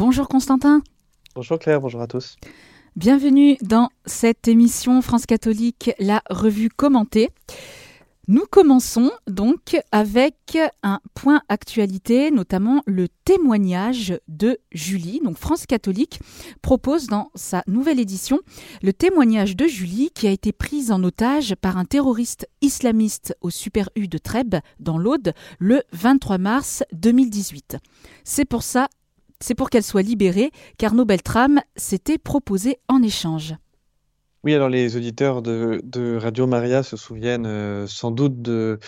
Bonjour Constantin. Bonjour Claire, bonjour à tous. Bienvenue dans cette émission France catholique, la revue commentée. Nous commençons donc avec un point actualité, notamment le témoignage de Julie. Donc France catholique propose dans sa nouvelle édition le témoignage de Julie qui a été prise en otage par un terroriste islamiste au Super U de Trèbes dans l'Aude le 23 mars 2018. C'est pour ça, c'est pour qu'elle soit libérée qu'Arnaud Beltrame s'était proposé en échange. Oui, alors les auditeurs de, Radio Maria se souviennent euh, sans doute euh,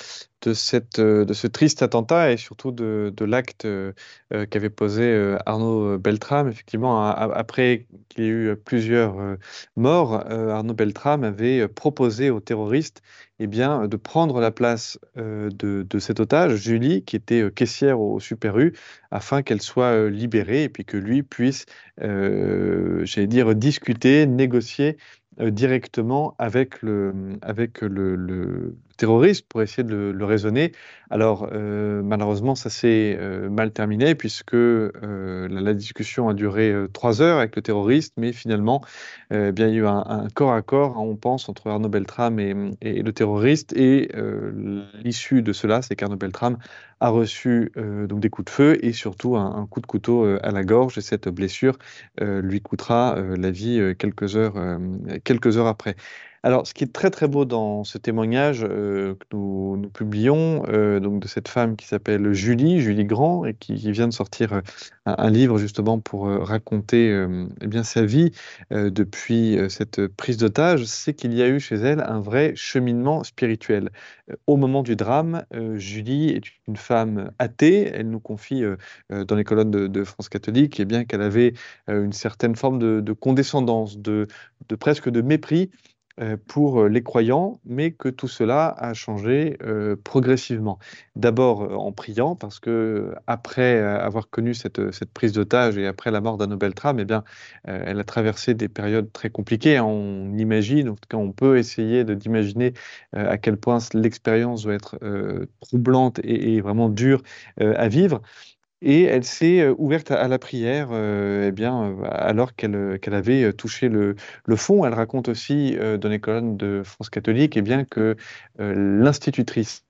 de ce triste attentat et surtout de, l'acte euh, qu'avait posé Arnaud Beltrame. Effectivement, après qu'il y ait eu plusieurs morts, Arnaud Beltrame avait proposé aux terroristes eh bien, de prendre la place de, cet otage, Julie, qui était caissière au Super U, afin qu'elle soit libérée et puis que lui puisse, j'allais dire, discuter, négocier directement avec le, avec le, le, terroriste pour essayer de le, raisonner. Alors, euh, malheureusement, ça s'est euh, mal terminé puisque la, discussion a duré trois heures avec le terroriste, mais finalement, bien, il y a eu un, corps à corps, on pense, entre Arnaud Beltrame et, le terroriste. Et l'issue de cela, c'est qu'Arnaud Beltrame a reçu donc des coups de feu et surtout un, un coup de couteau à la gorge. Et cette blessure lui coûtera la vie quelques heures quelques heures après. Alors, ce qui est très très beau dans ce témoignage euh, que nous, publions, euh, donc de cette femme qui s'appelle Julie, Julie Grand, et qui, vient de sortir euh, un, livre justement pour raconter eh bien sa vie depuis cette prise d'otage, c'est qu'il y a eu chez elle un vrai cheminement spirituel. au moment du drame, Julie est une femme athée. Elle nous confie dans les colonnes de, France catholique, et eh bien qu'elle avait une certaine forme de, de condescendance, de, presque de mépris pour euh, les croyants, mais que tout cela a changé euh, progressivement. D'abord en priant, parce que après avoir connu cette, cette prise d'otage et après la mort d'Anne Beltrame, eh bien, elle a traversé des périodes très compliquées. On imagine, en tout cas, on peut essayer d'imaginer à quel point l'expérience doit être troublante et, vraiment dure à vivre et elle s'est ouverte à, la prière eh bien, alors qu'elle avait touché le, fond. Elle raconte aussi dans les colonnes de France catholique eh bien, que l'institutrice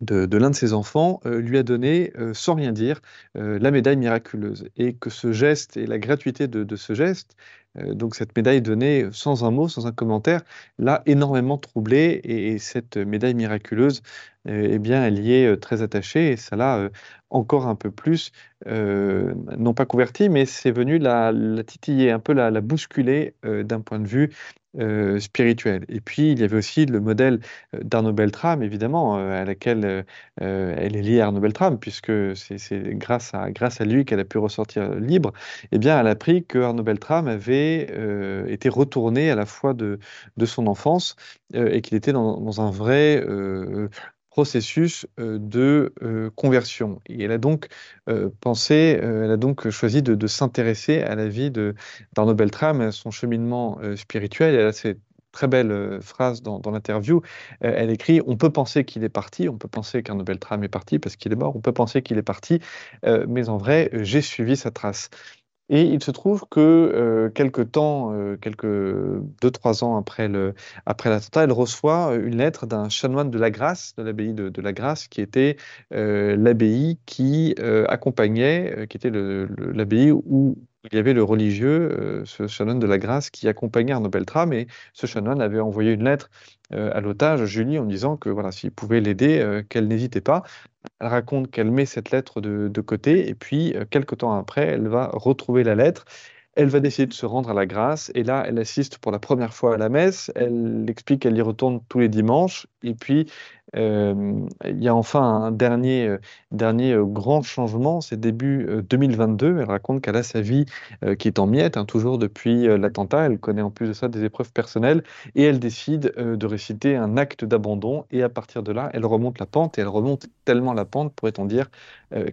de, l'un de ses enfants lui a donné, sans rien dire, la médaille miraculeuse. Et que ce geste et la gratuité de ce geste, donc cette médaille donnée sans un mot, sans un commentaire, l'a énormément troublée. Et, et, cette médaille miraculeuse, eh bien, elle y est très attachée et ça l'a encore un peu plus, euh, non pas converti, mais c'est venu la, titiller, un peu la, bousculer euh, d'un point de vue euh, spirituel. Et puis, il y avait aussi le modèle d'Arnaud Beltrame, évidemment, à laquelle elle est liée à Arnaud Beltrame, puisque c'est grâce à, grâce à lui qu'elle a pu ressortir libre. Eh bien, elle a appris que Arnaud Beltrame avait été retourné à la fois de, de son enfance et qu'il était dans, un vrai processus euh, de euh, conversion. Et elle a donc euh, pensé, elle a donc choisi de, s'intéresser à la vie d'Arnaud Beltrame, à son cheminement spirituel. Elle a cette très belle phrase dans, l'interview. elle écrit On peut penser qu'il est parti, on peut penser qu'Arnaud Beltrame est parti parce qu'il est mort, on peut penser qu'il est parti, mais en vrai, j'ai suivi sa trace. Et il se trouve que euh, quelques temps, euh, quelques deux trois ans après l'attentat, elle reçoit une lettre d'un chanoine de la Grâce, de l'abbaye de, la Grâce, qui était euh, l'abbaye qui accompagnait, qui était l'abbaye où il y avait le religieux, ce chanoine de la Grâce, qui accompagnait Arnaud Beltrame, et ce chanoine avait envoyé une lettre à l'otage Julie en disant que voilà, s'il pouvait l'aider, qu'elle n'hésitait pas. Elle raconte qu'elle met cette lettre de, côté et puis, euh, quelques temps après, elle va retrouver la lettre. Elle va décider de se rendre à la grâce et là, elle assiste pour la première fois à la messe. Elle explique qu'elle y retourne tous les dimanches et puis il y a enfin un dernier, euh, dernier euh, grand changement, c'est début 2022. Elle raconte qu'elle a sa vie qui est en miettes, hein, toujours depuis l'attentat. Elle connaît en plus de ça des épreuves personnelles et elle décide de réciter un acte d'abandon. Et à partir de là, elle remonte la pente et elle remonte tellement la pente, pourrait-on dire,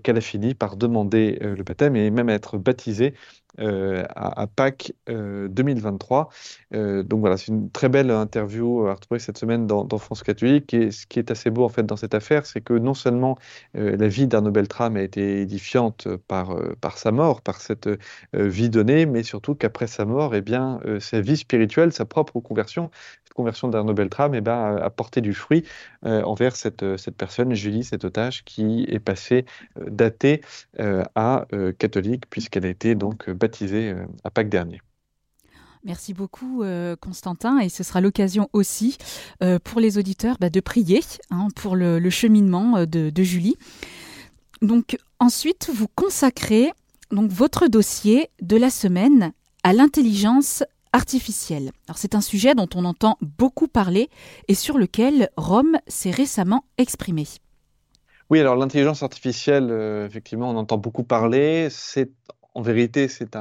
qu'elle a fini par demander le baptême et même être baptisée à, Pâques 2023. donc voilà, c'est une très belle interview à retrouver cette semaine dans, dans France catholique. Et ce qui est assez beau en fait dans cette affaire, c'est que non seulement la vie d'Arnaud Beltrame a été édifiante par, par sa mort, par cette vie donnée, mais surtout qu'après sa mort, eh bien, sa vie spirituelle, sa propre conversion, cette conversion d'Arnaud Beltrame, eh ben, a porté du fruit envers cette, cette personne, Julie, cet otage, qui est passée d'athée à catholique, puisqu'elle a été donc baptisée à Pâques dernier. Merci beaucoup euh, Constantin et ce sera l'occasion aussi euh, pour les auditeurs bah, de prier hein, pour le, cheminement euh, de, Julie. Donc ensuite vous consacrez donc votre dossier de la semaine à l'intelligence artificielle. Alors c'est un sujet dont on entend beaucoup parler et sur lequel Rome s'est récemment exprimé. Oui, alors l'intelligence artificielle, effectivement, on entend beaucoup parler. C'est en vérité, c'est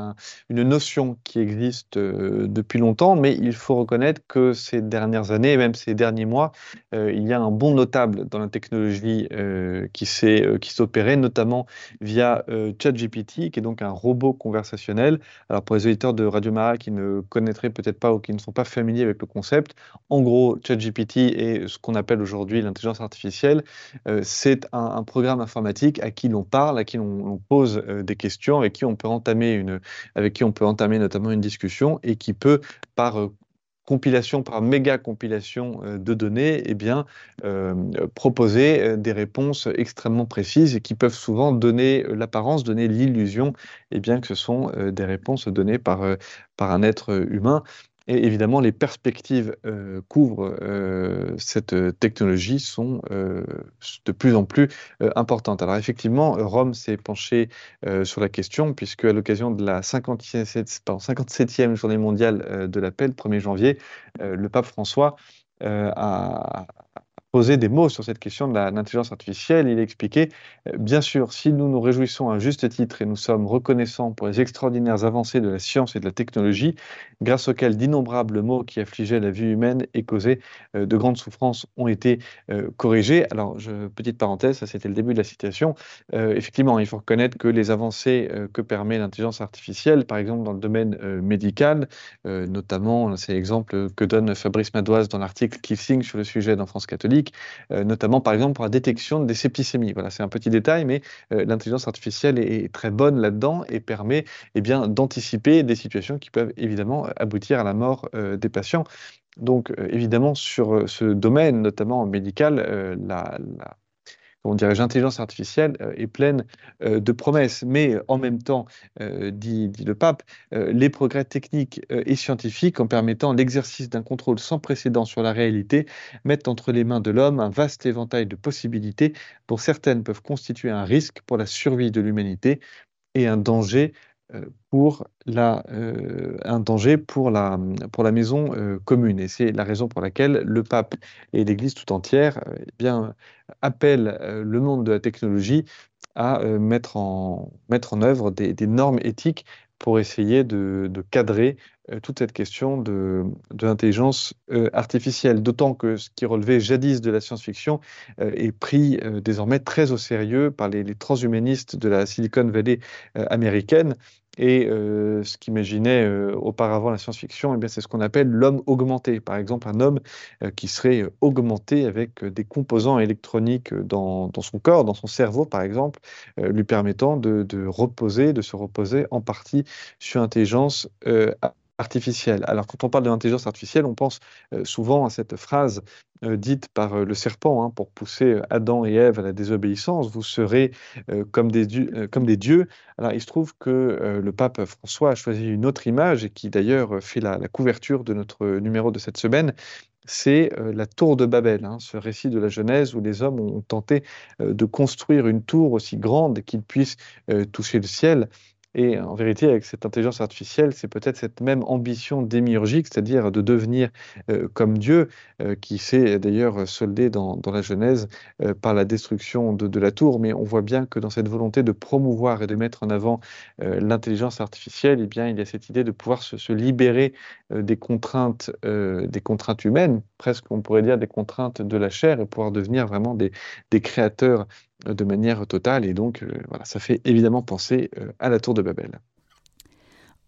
une notion qui existe euh, depuis longtemps, mais il faut reconnaître que ces dernières années, et même ces derniers mois, euh, il y a un bond notable dans la technologie euh, qui s'est opéré, notamment via ChatGPT, qui est donc un robot conversationnel. Alors pour les auditeurs de Radio Mara qui ne connaîtraient peut-être pas ou qui ne sont pas familiers avec le concept, en gros, ChatGPT est ce qu'on appelle aujourd'hui l'intelligence artificielle. c'est un, programme informatique à qui l'on parle, à qui l'on pose des questions, avec qui on entamer une, avec qui on peut entamer notamment une discussion et qui peut, par euh, compilation, par méga compilation euh, de données, eh bien, euh, proposer des réponses extrêmement précises et qui peuvent souvent donner l'apparence, donner l'illusion eh bien, que ce sont des réponses données par un être humain. Et évidemment, les perspectives euh, couvrent euh, cette technologie sont euh, de plus en plus importantes. Alors effectivement, Rome s'est penché sur la question, puisque à l'occasion de la 57e journée mondiale de la paix, le 1er janvier, le pape François a poser des mots sur cette question de l'intelligence artificielle. Il expliquait, euh, bien sûr, si nous nous réjouissons à juste titre et nous sommes reconnaissants pour les extraordinaires avancées de la science et de la technologie, grâce auxquelles d'innombrables maux qui affligeaient la vie humaine et causaient euh, de grandes souffrances ont été euh, corrigés. Alors, petite parenthèse, ça c'était le début de la citation. effectivement, il faut reconnaître que les avancées que permet l'intelligence artificielle, par exemple dans le domaine médical, notamment, c'est l'exemple que donne Fabrice Madoise dans l'article qui signe sur le sujet dans France catholique, euh, notamment par exemple pour la détection des septicémies. Voilà, c'est un petit détail, mais euh, l'intelligence artificielle est, très bonne là-dedans et permet eh d'anticiper des situations qui peuvent évidemment aboutir à la mort euh, des patients. Donc, évidemment, sur ce domaine, notamment médical, la, comment dirais-je, l'intelligence artificielle euh, est pleine euh, de promesses. Mais en même temps, euh, dit, dit, le pape, les progrès techniques et scientifiques, en permettant l'exercice d'un contrôle sans précédent sur la réalité, mettent entre les mains de l'homme un vaste éventail de possibilités, dont certaines peuvent constituer un risque pour la survie de l'humanité et un danger euh, pour la, euh, un danger pour la, pour la maison euh, commune. Et c'est la raison pour laquelle le pape et l'Église tout entière eh bien, appellent le monde de la technologie à mettre, en, mettre en œuvre des, normes éthiques pour essayer de, cadrer toute cette question de, l'intelligence artificielle. D'autant que ce qui relevait jadis de la science-fiction est pris désormais très au sérieux par les transhumanistes de la Silicon Valley américaine et euh, ce qu'imaginait euh, auparavant la science-fiction, eh c'est ce qu'on appelle l'homme augmenté. Par exemple, un homme euh, qui serait augmenté avec des composants électroniques dans, son corps, dans son cerveau, par exemple, lui permettant de, de, reposer, de se reposer en partie sur intelligence artificielle. Alors, quand on parle de l'intelligence artificielle, on pense souvent à cette phrase euh, dite par euh, le serpent hein, pour pousser euh, Adam et Ève à la désobéissance, vous serez comme, des dieux, comme des dieux. Alors il se trouve que le pape François a choisi une autre image et qui d'ailleurs fait la, couverture de notre numéro de cette semaine. C'est la tour de Babel, hein, ce récit de la Genèse où les hommes ont tenté de construire une tour aussi grande qu'ils puissent toucher le ciel. Et en vérité, avec cette intelligence artificielle, c'est peut-être cette même ambition démiurgique, c'est-à-dire de devenir euh, comme Dieu, euh, qui s'est d'ailleurs soldé dans, la Genèse euh, par la destruction de, la tour. Mais on voit bien que dans cette volonté de promouvoir et de mettre en avant l'intelligence artificielle, eh bien, il y a cette idée de pouvoir se, libérer des contraintes, humaines, presque on pourrait dire des contraintes de la chair, et pouvoir devenir vraiment des créateurs de manière totale. Et donc, euh, voilà, ça fait évidemment penser euh, à la tour de Babel.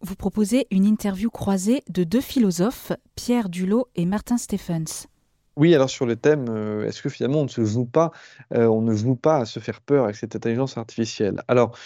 Vous proposez une interview croisée de deux philosophes, Pierre Dulot et Martin Stephens. Oui, alors sur le thème, euh, est-ce que finalement on ne se joue pas, euh, on ne joue pas à se faire peur avec cette intelligence artificielle? Alors,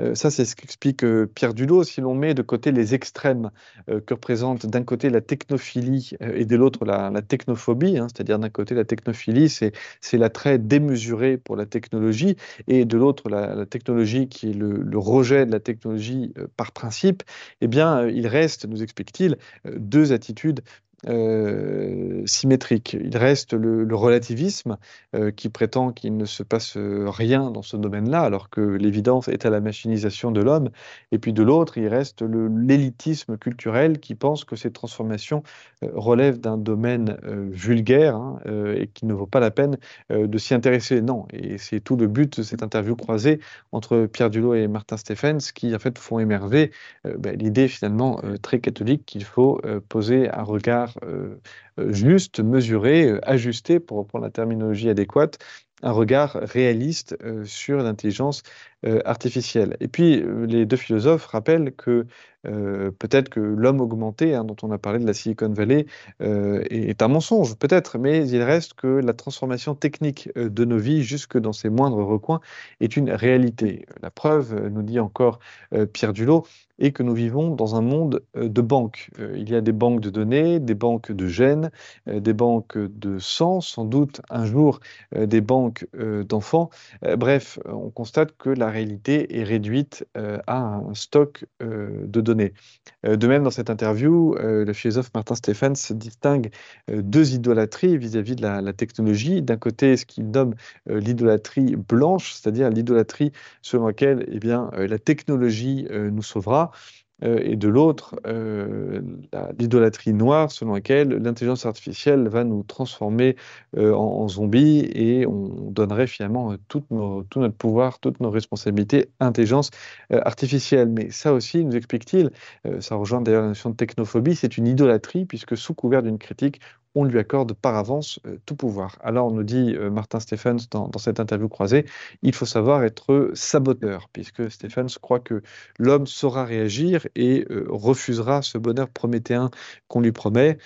euh, ça, c'est ce qu'explique euh, Pierre Dulot. Si l'on met de côté les extrêmes euh, que représentent d'un côté la technophilie et de l'autre la, technophobie, hein, c'est-à-dire d'un côté la technophilie, c'est, l'attrait démesuré pour la technologie, et de l'autre la, la technologie qui est le, le rejet de la technologie par principe, eh bien, il reste, nous explique-t-il, deux attitudes euh, symétrique. Il reste le, relativisme euh, qui prétend qu'il ne se passe rien dans ce domaine-là, alors que l'évidence est à la machinisation de l'homme. Et puis de l'autre, il reste l'élitisme culturel qui pense que ces transformations euh, relèvent d'un domaine euh, vulgaire hein, euh, et qui ne vaut pas la peine de s'y intéresser. Non, et c'est tout le but de cette interview croisée entre Pierre Dulot et Martin Stephens qui en fait font émerger ben, l'idée finalement très catholique qu'il faut poser un regard euh, euh, juste, mesuré, euh, ajusté, pour reprendre la terminologie adéquate, un regard réaliste sur l'intelligence artificielle. Et puis, les deux philosophes rappellent que peut-être que l'homme augmenté, hein, dont on a parlé de la Silicon Valley, est, un mensonge, peut-être, mais il reste que la transformation technique de nos vies, jusque dans ses moindres recoins, est une réalité. La preuve, nous dit encore Pierre Dulot, et que nous vivons dans un monde euh, de banques. Euh, il y a des banques de données, des banques de gènes, euh, des banques de sang, sans doute un jour des banques d'enfants. Bref, on constate que la réalité est réduite à un stock de données. De même, dans cette interview, le philosophe Martin Stephens distingue deux idolâtries vis-à-vis de la, technologie. D'un côté, ce qu'il nomme l'idolâtrie blanche, c'est-à-dire l'idolâtrie selon laquelle eh bien, la technologie nous sauvera. Euh, et de l'autre, euh, l'idolâtrie noire selon laquelle l'intelligence artificielle va nous transformer euh, en, zombies et on donnerait finalement tout, tout, notre pouvoir, toutes nos responsabilités à l'intelligence artificielle. Mais ça aussi, nous explique-t-il, ça rejoint d'ailleurs la notion de technophobie, c'est une idolâtrie puisque sous couvert d'une critique, on lui accorde par avance euh, tout pouvoir. Alors, on nous dit euh, Martin Stephens dans, cette interview croisée, il faut savoir être saboteur, puisque Stephens croit que l'homme saura réagir et euh, refusera ce bonheur prométhéen qu'on lui promet.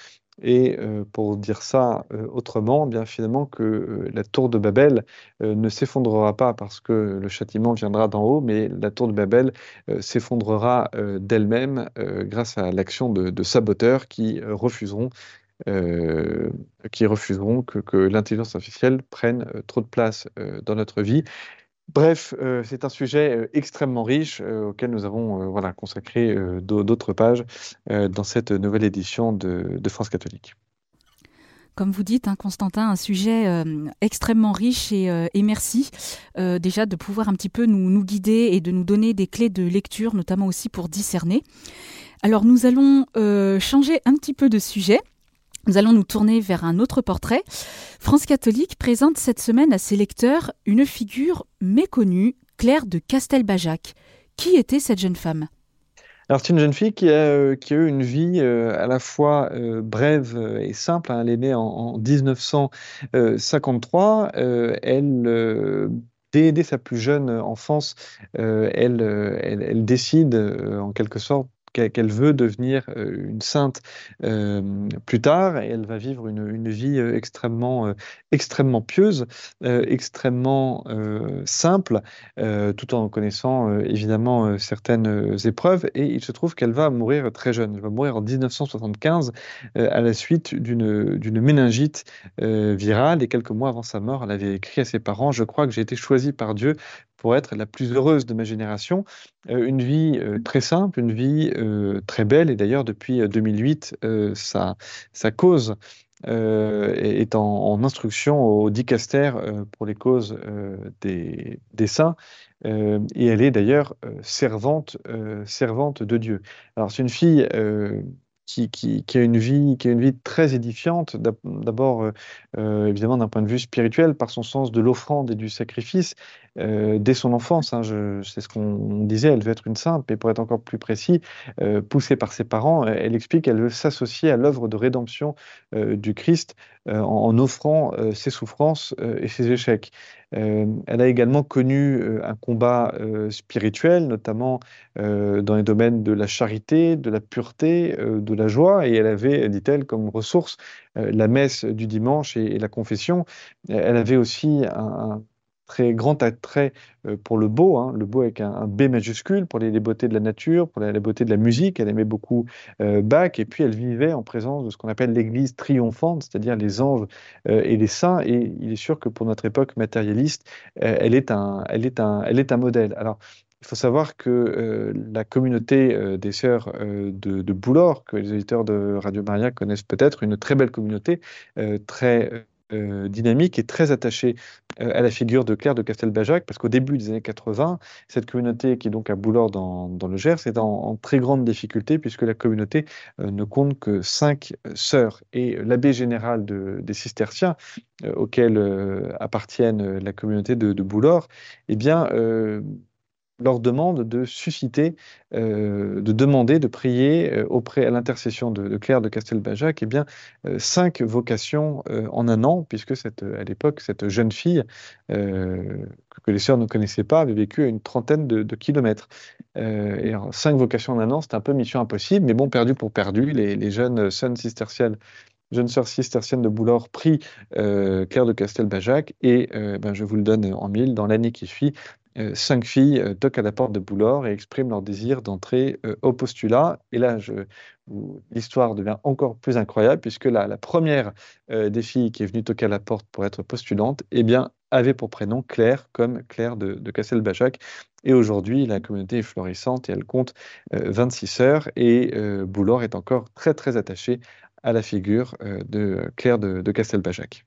Et pour dire ça autrement, eh bien finalement que la tour de Babel ne s'effondrera pas parce que le châtiment viendra d'en haut, mais la tour de Babel s'effondrera d'elle-même grâce à l'action de, saboteurs qui refuseront euh, qui refuseront que, l'intelligence artificielle prenne euh, trop de place euh, dans notre vie. Bref, c'est un sujet extrêmement riche auquel nous avons voilà, consacré d'autres pages dans cette nouvelle édition de, France catholique. Comme vous dites, hein, Constantin, un sujet extrêmement riche et, merci déjà de pouvoir un petit peu nous, nous, guider et de nous donner des clés de lecture, notamment aussi pour discerner. Alors nous allons changer un petit peu de sujet nous allons nous tourner vers un autre portrait. France catholique présente cette semaine à ses lecteurs une figure méconnue, Claire de Castelbajac. Qui était cette jeune femme? Alors c'est une jeune fille qui a, euh, eu une vie euh, à la fois euh, brève et simple. Hein. Elle est née en, 1953. elle dès, sa plus jeune enfance, elle, décide en quelque sorte qu'elle veut devenir euh, une sainte euh, plus tard et elle va vivre une, vie euh, extrêmement, extrêmement pieuse, extrêmement simple, tout en connaissant évidemment certaines épreuves. Et il se trouve qu'elle va mourir très jeune. Elle va mourir en 1975 à la suite d'une méningite virale. Et quelques mois avant sa mort, elle avait écrit à ses parents Je crois que j'ai été choisie par Dieu pour être la plus heureuse de ma génération. Euh, une vie euh, très simple, une vie euh, très belle. Et d'ailleurs, depuis 2008, sa, cause est en, instruction au dicaster pour les causes des, des, saints. et elle est d'ailleurs servante, servante de Dieu. Alors, c'est une fille qui, qui, qui, a une vie, qui a une vie très édifiante, d'abord évidemment d'un point de vue spirituel, par son sens de l'offrande et du sacrifice, dès son enfance. Hein. C'est ce qu'on disait, elle veut être une sainte, mais pour être encore plus précis, poussée par ses parents, elle explique qu'elle veut s'associer à l'œuvre de rédemption du Christ en, offrant ses souffrances et ses échecs. elle a également connu un combat spirituel, notamment dans les domaines de la charité, de la pureté, de la joie, et elle avait, dit-elle, comme ressource la messe du dimanche et, la confession. Elle avait aussi un très grand attrait euh, pour le beau, hein, le beau avec un, B majuscule, pour les, beautés de la nature, pour la, beauté de la musique. Elle aimait beaucoup euh, Bach, et puis elle vivait en présence de ce qu'on appelle l'Église triomphante, c'est-à-dire les anges euh, et les saints. Et il est sûr que pour notre époque matérialiste, elle, est un, elle, est un, elle est un modèle. Alors, il faut savoir que la communauté des sœurs de, de, Boulor, que les auditeurs de Radio Maria connaissent peut-être, une très belle communauté, très euh, dynamique et très attachée euh, à la figure de Claire de Castelbajac, parce qu'au début des années 80, cette communauté qui est donc à Boulor dans, le Gers est en, très grande difficulté, puisque la communauté euh, ne compte que cinq sœurs. Et l'abbé général des cisterciens, auquel appartiennent la communauté de, de eh bien, leur demande de susciter, euh, de demander, de prier euh, auprès à l'intercession de, Claire de Castelbajac, eh bien euh, cinq vocations en un an, puisque cette, à l'époque cette jeune fille que les sœurs ne connaissaient pas avait vécu à une trentaine de, kilomètres. et cinq vocations en un an, c'est un peu mission impossible, mais bon, perdu pour perdu, les, jeunes sœurs cisterciennes de Boulor prie Claire de Castelbajac et ben, je vous le donne en mille, dans l'année qui suit, euh, cinq filles euh, toquent à la porte de Boulor et expriment leur désir d'entrer euh, au postulat. Et là, l'histoire devient encore plus incroyable puisque la, première des filles qui est venue toquer à la porte pour être postulante, eh avait pour prénom Claire, comme Claire de, de Castelbajac. Et aujourd'hui, la communauté est florissante et elle compte 26 sœurs. Et Boulor est encore très, très attaché à la figure de Claire de, de Castelbajac.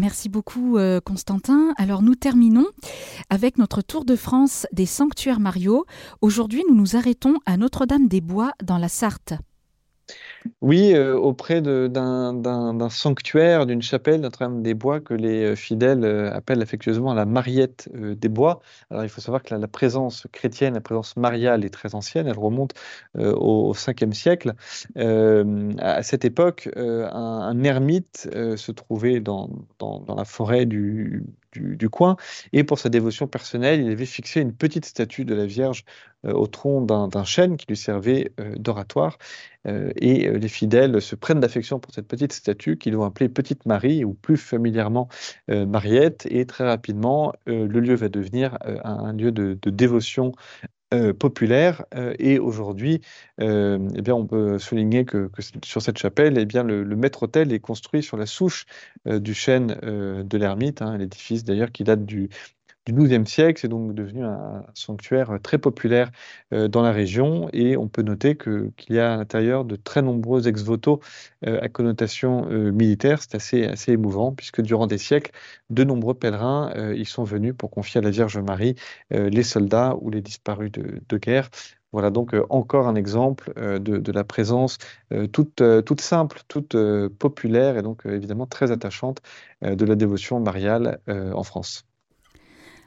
Merci beaucoup euh, Constantin. Alors nous terminons avec notre tour de France des sanctuaires Mario. Aujourd'hui nous nous arrêtons à Notre-Dame-des-Bois dans la Sarthe. Oui, euh, auprès d'un sanctuaire, d'une chapelle Notre-Dame des Bois que les euh, fidèles euh, appellent affectueusement la Mariette des Bois. Alors il faut savoir que la, présence chrétienne, la présence mariale est très ancienne, elle remonte au, 5e siècle. à cette époque, un, ermite se trouvait dans, la forêt du, du, coin. Et pour sa dévotion personnelle, il avait fixé une petite statue de la Vierge euh, au tronc d'un chêne qui lui servait euh, d'oratoire. Euh, et les fidèles se prennent d'affection pour cette petite statue qu'ils vont appeler Petite Marie ou plus familièrement Mariette. Et très rapidement, le lieu va devenir un, lieu de, de dévotion euh, populaire. Euh, et aujourd'hui, euh, eh bien, on peut souligner que, sur cette chapelle, eh bien, le, maître-autel est construit sur la souche du chêne de l'ermite, hein, l'édifice d'ailleurs qui date du, du XIIe siècle. C'est donc devenu un sanctuaire très populaire euh, dans la région et on peut noter qu'il y a à l'intérieur de très nombreux ex-voto euh, à connotation euh, militaire. C'est assez, assez émouvant puisque durant des siècles, de nombreux pèlerins y sont venus pour confier à la Vierge Marie les soldats ou les disparus de, guerre. Voilà donc encore un exemple de, de, la présence toute, toute simple, toute populaire et donc évidemment très attachante de la dévotion mariale en France.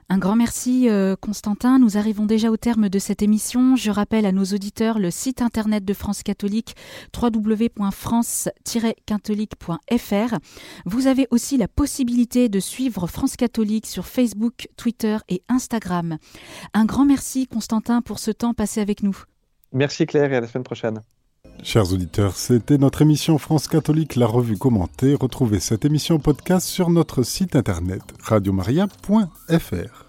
Un grand merci euh, Constantin. Nous arrivons déjà au terme de cette émission. Je rappelle à nos auditeurs le site internet de France Catholique www.france-catholique.fr. Vous avez aussi la possibilité de suivre France Catholique sur Facebook, Twitter et Instagram. Un grand merci Constantin pour ce temps passé avec nous. Merci Claire et à la semaine prochaine. Chers auditeurs, c'était notre émission France Catholique, la revue commentée. Retrouvez cette émission podcast sur notre site internet radiomaria.fr.